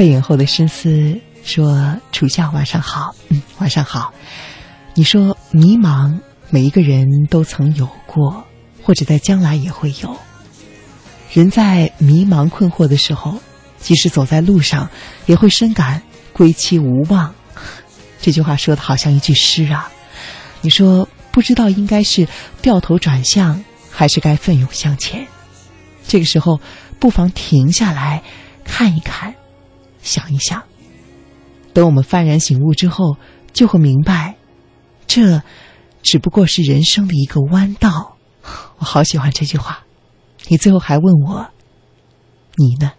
背影后的深思说：“楚笑，晚上好。嗯，晚上好。你说迷茫，每一个人都曾有过，或者在将来也会有。人在迷茫困惑的时候，即使走在路上，也会深感归期无望。这句话说的好像一句诗啊。你说不知道应该是掉头转向，还是该奋勇向前？这个时候，不妨停下来看一看。”想一想，等我们幡然醒悟之后，就会明白，这只不过是人生的一个弯道。我好喜欢这句话。你最后还问我，你呢？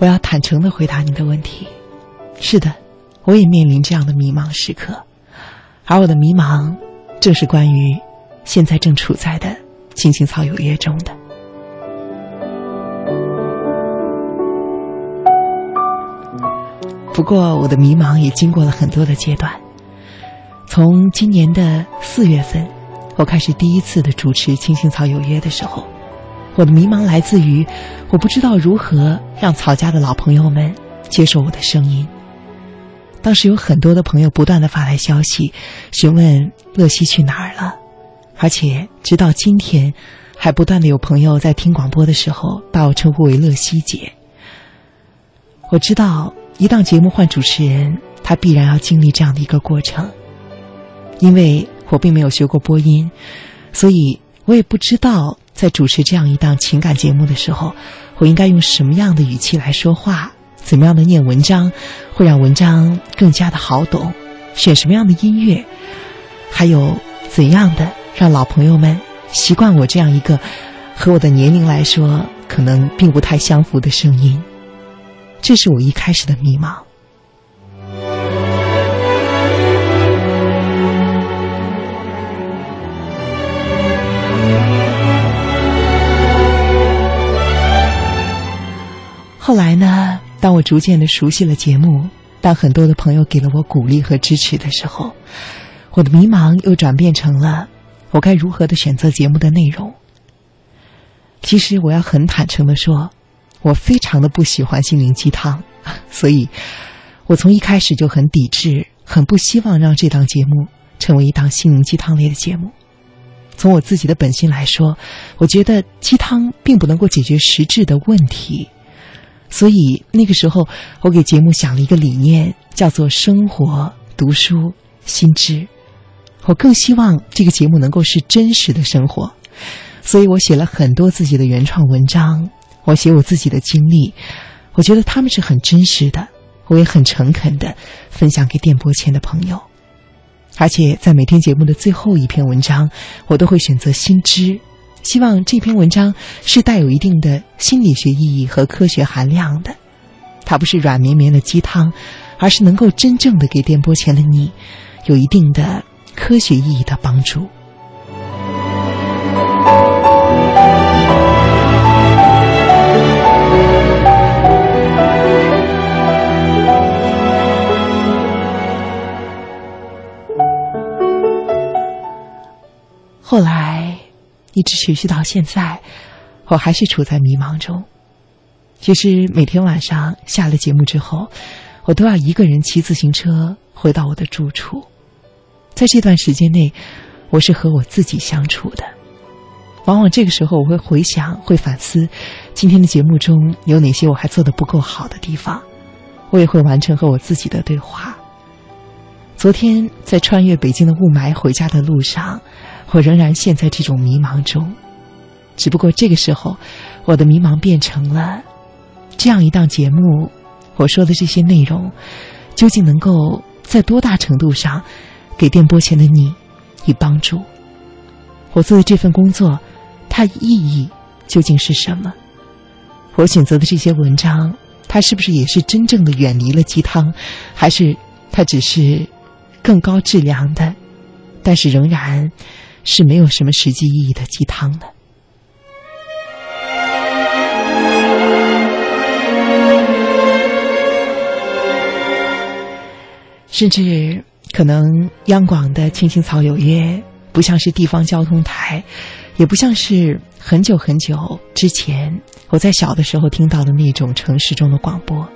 我要坦诚的回答你的问题，是的，我也面临这样的迷茫时刻，而我的迷茫，正是关于现在正处在的《青青草有约》中的。不过，我的迷茫也经过了很多的阶段，从今年的四月份，我开始第一次的主持《青青草有约》的时候。我的迷茫来自于，我不知道如何让曹家的老朋友们接受我的声音。当时有很多的朋友不断的发来消息，询问乐西去哪儿了，而且直到今天，还不断的有朋友在听广播的时候把我称呼为乐西姐。我知道一档节目换主持人，他必然要经历这样的一个过程，因为我并没有学过播音，所以我也不知道。在主持这样一档情感节目的时候，我应该用什么样的语气来说话？怎么样的念文章，会让文章更加的好懂？选什么样的音乐？还有怎样的让老朋友们习惯我这样一个和我的年龄来说可能并不太相符的声音？这是我一开始的迷茫。当我逐渐的熟悉了节目，当很多的朋友给了我鼓励和支持的时候，我的迷茫又转变成了我该如何的选择节目的内容。其实我要很坦诚的说，我非常的不喜欢心灵鸡汤，所以，我从一开始就很抵制，很不希望让这档节目成为一档心灵鸡汤类的节目。从我自己的本心来说，我觉得鸡汤并不能够解决实质的问题。所以那个时候，我给节目想了一个理念，叫做“生活、读书、新知”。我更希望这个节目能够是真实的生活，所以我写了很多自己的原创文章，我写我自己的经历，我觉得他们是很真实的，我也很诚恳的分享给电波前的朋友。而且在每天节目的最后一篇文章，我都会选择新知。希望这篇文章是带有一定的心理学意义和科学含量的，它不是软绵绵的鸡汤，而是能够真正的给电波前的你有一定的科学意义的帮助。后来。一直持续到现在，我还是处在迷茫中。其实每天晚上下了节目之后，我都要一个人骑自行车回到我的住处。在这段时间内，我是和我自己相处的。往往这个时候，我会回想、会反思今天的节目中有哪些我还做的不够好的地方。我也会完成和我自己的对话。昨天在穿越北京的雾霾回家的路上。我仍然陷在这种迷茫中，只不过这个时候，我的迷茫变成了这样一档节目。我说的这些内容，究竟能够在多大程度上给电波前的你以帮助？我做的这份工作，它意义究竟是什么？我选择的这些文章，它是不是也是真正的远离了鸡汤，还是它只是更高质量的，但是仍然是没有什么实际意义的鸡汤的？甚至可能央广的《青青草有约》不像是地方交通台，也不像是很久很久之前我在小的时候听到的那种城市中的广播，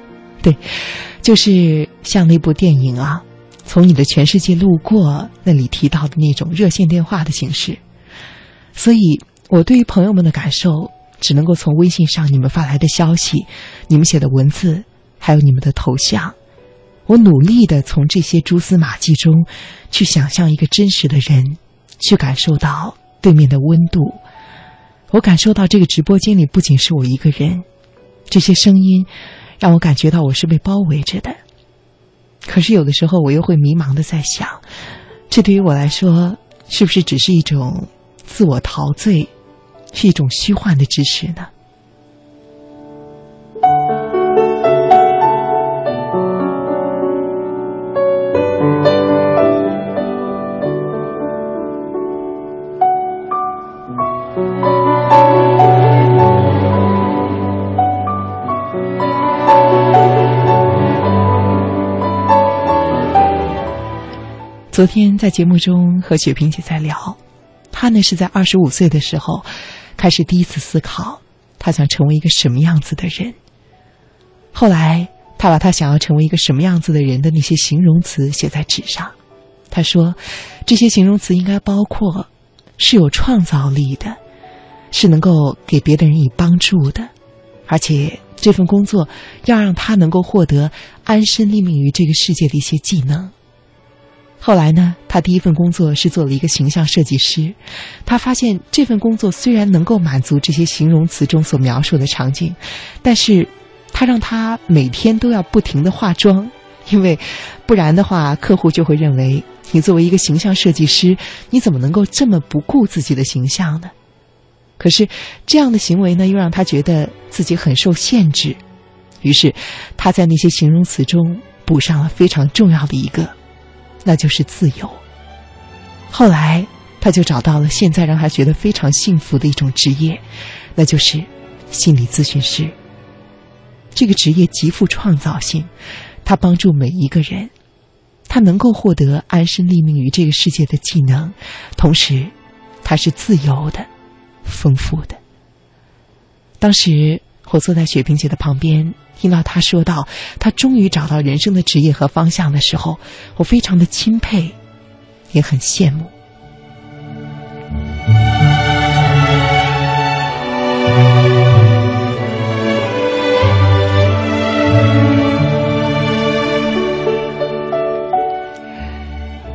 对，就是像那部电影啊，从你的全世界路过那里提到的那种热线电话的形式。所以，我对于朋友们的感受，只能够从微信上你们发来的消息、你们写的文字，还有你们的头像。我努力的从这些蛛丝马迹中，去想象一个真实的人，去感受到对面的温度。我感受到这个直播间里不仅是我一个人，这些声音让我感觉到我是被包围着的。可是有的时候我又会迷茫的在想，这对于我来说是不是只是一种自我陶醉，是一种虚幻的知识呢？昨天在节目中和雪萍姐在聊，她呢是在二十五岁的时候，开始第一次思考，她想成为一个什么样子的人。后来，她把她想要成为一个什么样子的人的那些形容词写在纸上。她说，这些形容词应该包括是有创造力的，是能够给别的人以帮助的，而且这份工作要让他能够获得安身立命于这个世界的一些技能。后来呢，他第一份工作是做了一个形象设计师。他发现这份工作虽然能够满足这些形容词中所描述的场景，但是，他让他每天都要不停的化妆，因为不然的话，客户就会认为你作为一个形象设计师，你怎么能够这么不顾自己的形象呢？可是这样的行为呢，又让他觉得自己很受限制。于是，他在那些形容词中补上了非常重要的一个。那就是自由。后来，他就找到了现在让他觉得非常幸福的一种职业，那就是心理咨询师。这个职业极富创造性，他帮助每一个人，他能够获得安身立命于这个世界的技能，同时，他是自由的、丰富的。当时。我坐在雪萍姐的旁边，听到她说到她终于找到人生的职业和方向的时候，我非常的钦佩，也很羡慕。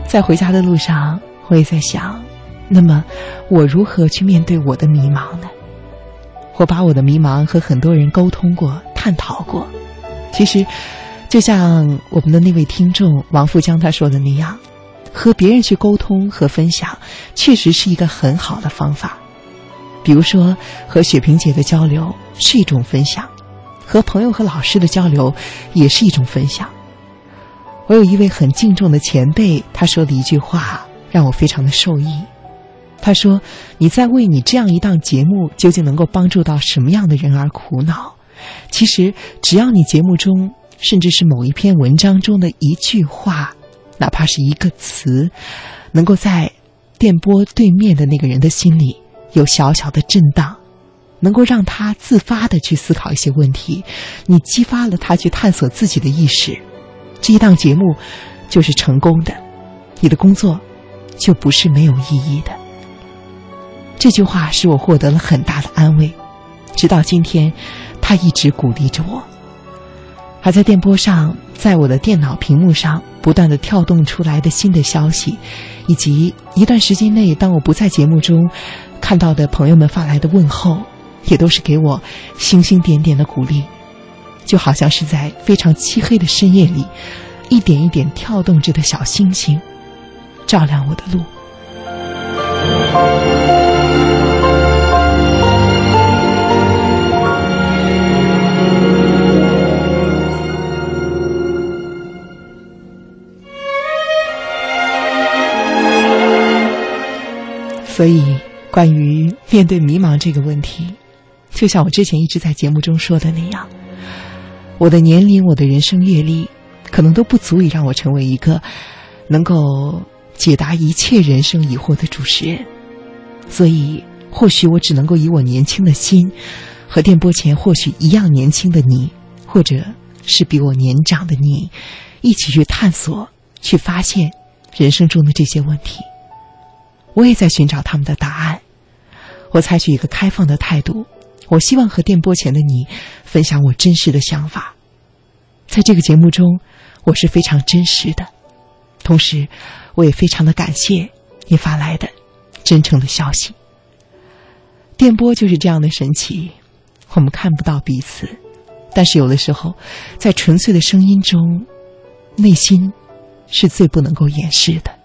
在回家的路上，我也在想，那么我如何去面对我的迷茫呢？我把我的迷茫和很多人沟通过、探讨过。其实，就像我们的那位听众王富江他说的那样，和别人去沟通和分享，确实是一个很好的方法。比如说，和雪萍姐的交流是一种分享，和朋友和老师的交流也是一种分享。我有一位很敬重的前辈，他说的一句话让我非常的受益。他说：“你在为你这样一档节目究竟能够帮助到什么样的人而苦恼？其实，只要你节目中，甚至是某一篇文章中的一句话，哪怕是一个词，能够在电波对面的那个人的心里有小小的震荡，能够让他自发的去思考一些问题，你激发了他去探索自己的意识，这一档节目就是成功的，你的工作就不是没有意义的。”这句话使我获得了很大的安慰，直到今天，他一直鼓励着我。还在电波上，在我的电脑屏幕上不断的跳动出来的新的消息，以及一段时间内当我不在节目中看到的朋友们发来的问候，也都是给我星星点点的鼓励，就好像是在非常漆黑的深夜里，一点一点跳动着的小星星，照亮我的路。所以，关于面对迷茫这个问题，就像我之前一直在节目中说的那样，我的年龄、我的人生阅历，可能都不足以让我成为一个能够解答一切人生疑惑的主持人。所以，或许我只能够以我年轻的心，和电波前或许一样年轻的你，或者是比我年长的你，一起去探索、去发现人生中的这些问题。我也在寻找他们的答案。我采取一个开放的态度，我希望和电波前的你分享我真实的想法。在这个节目中，我是非常真实的，同时我也非常的感谢你发来的真诚的消息。电波就是这样的神奇，我们看不到彼此，但是有的时候，在纯粹的声音中，内心是最不能够掩饰的。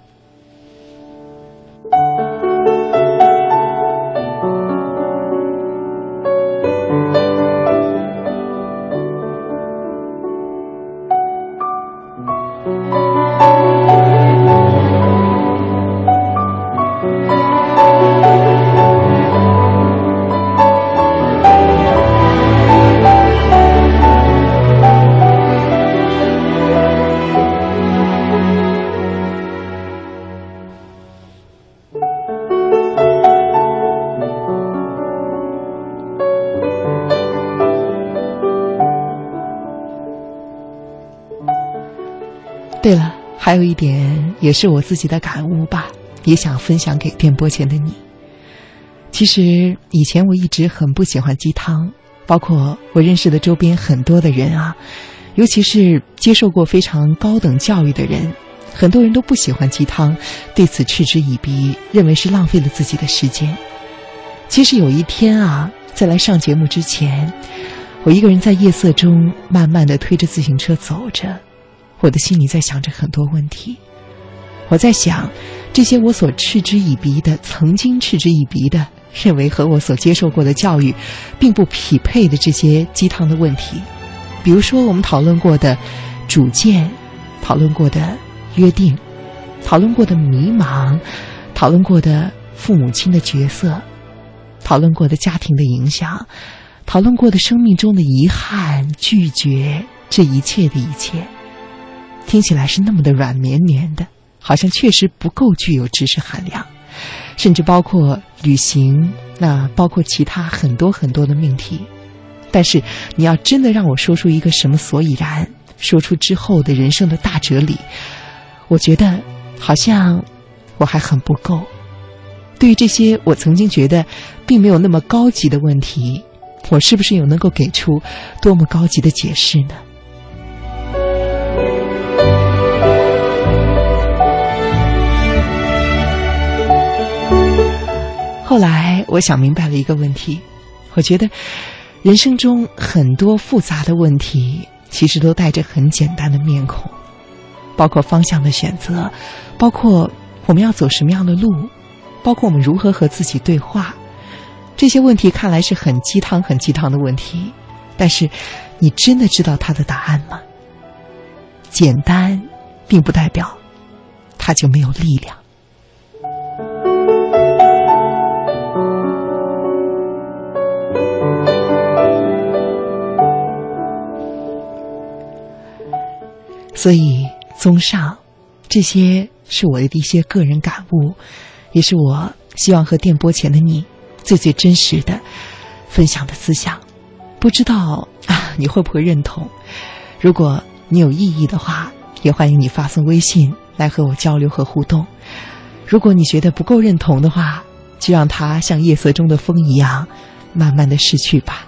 对了，还有一点也是我自己的感悟吧，也想分享给电波前的你。其实以前我一直很不喜欢鸡汤，包括我认识的周边很多的人啊，尤其是接受过非常高等教育的人，很多人都不喜欢鸡汤，对此嗤之以鼻，认为是浪费了自己的时间。其实有一天啊，在来上节目之前，我一个人在夜色中慢慢的推着自行车走着。我的心里在想着很多问题，我在想，这些我所嗤之以鼻的，曾经嗤之以鼻的，认为和我所接受过的教育，并不匹配的这些鸡汤的问题，比如说我们讨论过的主见，讨论过的约定，讨论过的迷茫，讨论过的父母亲的角色，讨论过的家庭的影响，讨论过的生命中的遗憾、拒绝，这一切的一切。听起来是那么的软绵绵的，好像确实不够具有知识含量，甚至包括旅行，那包括其他很多很多的命题。但是你要真的让我说出一个什么所以然，说出之后的人生的大哲理，我觉得好像我还很不够。对于这些我曾经觉得并没有那么高级的问题，我是不是有能够给出多么高级的解释呢？后来，我想明白了一个问题，我觉得人生中很多复杂的问题，其实都带着很简单的面孔，包括方向的选择，包括我们要走什么样的路，包括我们如何和自己对话。这些问题看来是很鸡汤、很鸡汤的问题，但是你真的知道它的答案吗？简单，并不代表它就没有力量。所以，综上，这些是我的一些个人感悟，也是我希望和电波前的你最最真实的分享的思想。不知道啊，你会不会认同？如果你有异议的话，也欢迎你发送微信来和我交流和互动。如果你觉得不够认同的话，就让它像夜色中的风一样，慢慢的逝去吧。